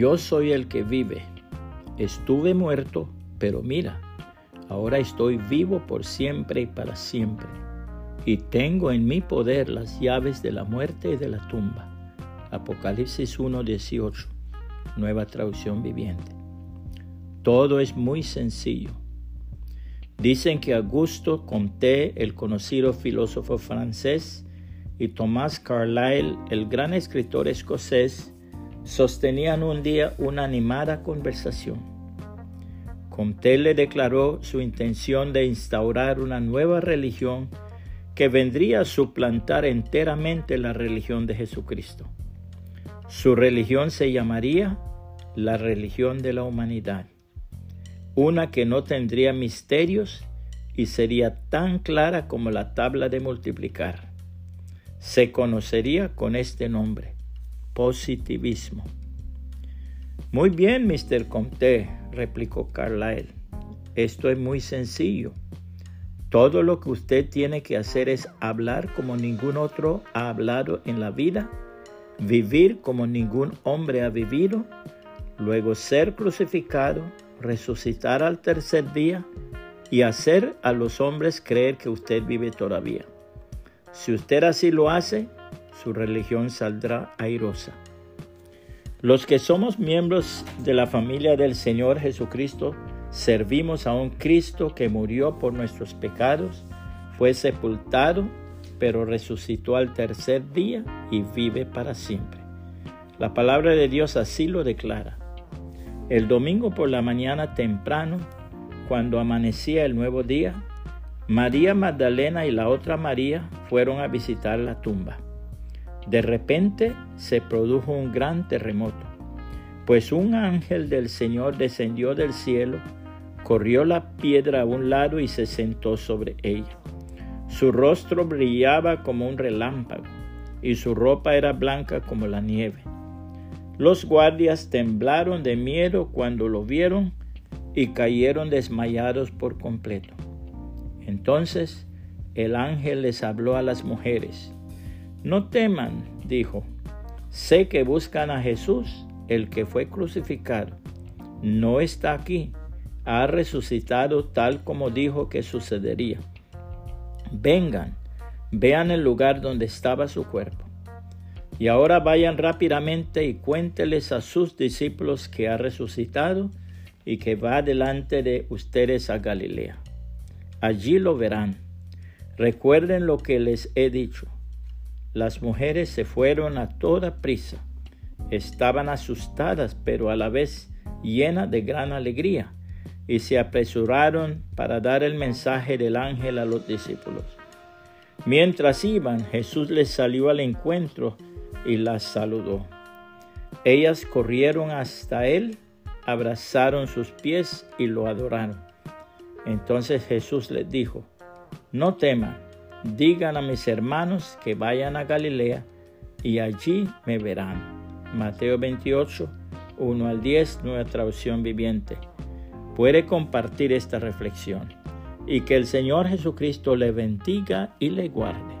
yo soy el que vive. Estuve muerto, pero mira, ahora estoy vivo por siempre y para siempre. Y tengo en mi poder las llaves de la muerte y de la tumba. Apocalipsis 1:18, nueva traducción viviente. Todo es muy sencillo. Dicen que Augusto Comte, el conocido filósofo francés, y Thomas Carlyle, el gran escritor escocés, sostenían un día una animada conversación. Comte le declaró su intención de instaurar una nueva religión que vendría a suplantar enteramente la religión de Jesucristo. Su religión se llamaría la religión de la humanidad una que no tendría misterios y sería tan clara como la tabla de multiplicar. Se conocería con este nombre, positivismo. Muy bien, Mr. Comte, replicó Carlyle. Esto es muy sencillo. Todo lo que usted tiene que hacer es hablar como ningún otro ha hablado en la vida, vivir como ningún hombre ha vivido, luego ser crucificado, resucitar al tercer día y hacer a los hombres creer que usted vive todavía. Si usted así lo hace, su religión saldrá airosa. Los que somos miembros de la familia del Señor Jesucristo, servimos a un Cristo que murió por nuestros pecados, fue sepultado, pero resucitó al tercer día y vive para siempre. La palabra de Dios así lo declara. El domingo por la mañana temprano, cuando amanecía el nuevo día, María Magdalena y la otra María fueron a visitar la tumba. De repente se produjo un gran terremoto, pues un ángel del Señor descendió del cielo, corrió la piedra a un lado y se sentó sobre ella. Su rostro brillaba como un relámpago y su ropa era blanca como la nieve. Los guardias temblaron de miedo cuando lo vieron y cayeron desmayados por completo. Entonces el ángel les habló a las mujeres. No teman, dijo, sé que buscan a Jesús, el que fue crucificado. No está aquí, ha resucitado tal como dijo que sucedería. Vengan, vean el lugar donde estaba su cuerpo. Y ahora vayan rápidamente y cuénteles a sus discípulos que ha resucitado y que va delante de ustedes a Galilea. Allí lo verán. Recuerden lo que les he dicho. Las mujeres se fueron a toda prisa. Estaban asustadas, pero a la vez llenas de gran alegría, y se apresuraron para dar el mensaje del ángel a los discípulos. Mientras iban, Jesús les salió al encuentro y las saludó. Ellas corrieron hasta él, abrazaron sus pies y lo adoraron. Entonces Jesús les dijo, no teman, digan a mis hermanos que vayan a Galilea y allí me verán. Mateo 28, 1 al 10, nueva traducción viviente. Puede compartir esta reflexión y que el Señor Jesucristo le bendiga y le guarde.